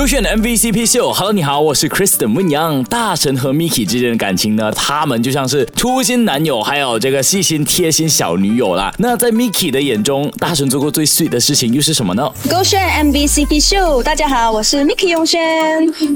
秀。勾选 MVCp 秀，Hello，你好，我是 Kristen 温阳。大神和 Miki 之间的感情呢，他们就像是初心男友，还有这个细心贴心小女友啦。那在 Miki 的眼中，大神做过最 sweet 的事情又是什么呢？勾选 MVCp 秀，大家好，我是 Miki 永轩。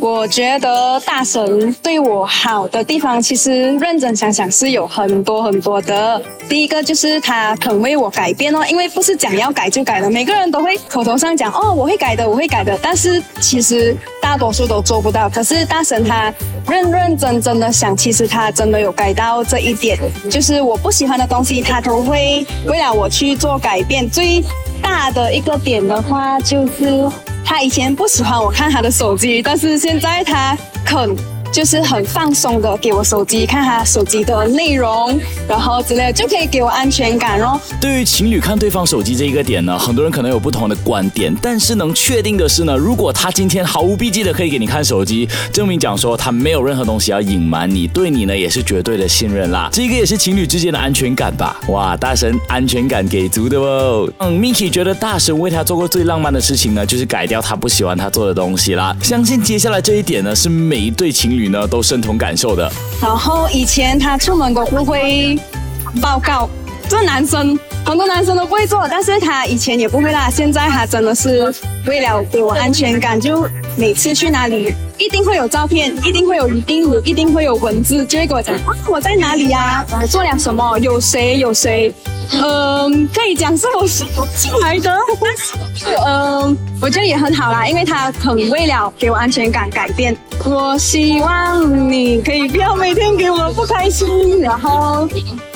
我觉得大神对我好的地方，其实认真想想是有很多很多的。第一个就是他肯为我改变哦，因为不是讲要改就改的，每个人都会口头上讲哦，我会改的，我会改的，但是其实大多数都做不到。可是大神他认认真真的想，其实他真的有改到这一点，就是我不喜欢的东西，他都会为了我去做改变。最大的一个点的话，就是他以前不喜欢我看他的手机，但是现在他肯。就是很放松的给我手机看他手机的内容，然后之类的就可以给我安全感哦。对于情侣看对方手机这一个点呢，很多人可能有不同的观点，但是能确定的是呢，如果他今天毫无避忌的可以给你看手机，证明讲说他没有任何东西要隐瞒你，对你呢也是绝对的信任啦。这个也是情侣之间的安全感吧？哇，大神安全感给足的哦。嗯，Miki 觉得大神为他做过最浪漫的事情呢，就是改掉他不喜欢他做的东西啦。相信接下来这一点呢，是每一对情侣。呢都深同感受的。然后以前他出门都不会报告，这男生很多男生都不会做，但是他以前也不会啦。现在他真的是为了给我安全感，就每次去哪里一定会有照片，一定会有一定一定会有文字，就会跟我讲我在哪里呀，我做了什么，有谁有谁。嗯，可以讲是我进来的，嗯，我觉得也很好啦，因为他很为了给我安全感改变。我希望你可以不要每天给我不开心，然后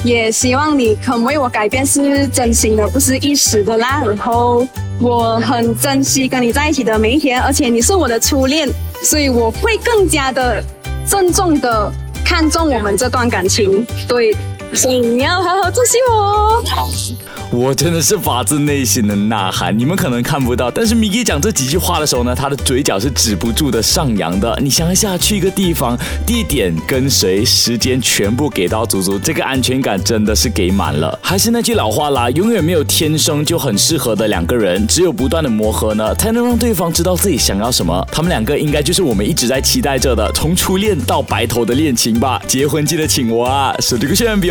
也希望你肯为我改变是真心的，不是一时的啦。然后我很珍惜跟你在一起的每一天，而且你是我的初恋，所以我会更加的郑重的看重我们这段感情。对。所以你要好好珍惜我。我真的是发自内心的呐喊，你们可能看不到，但是米奇讲这几句话的时候呢，他的嘴角是止不住的上扬的。你想一下，去一个地方，地点跟谁，时间全部给到足足，这个安全感真的是给满了。还是那句老话啦，永远没有天生就很适合的两个人，只有不断的磨合呢，才能让对方知道自己想要什么。他们两个应该就是我们一直在期待着的，从初恋到白头的恋情吧。结婚记得请我啊，手机个炫比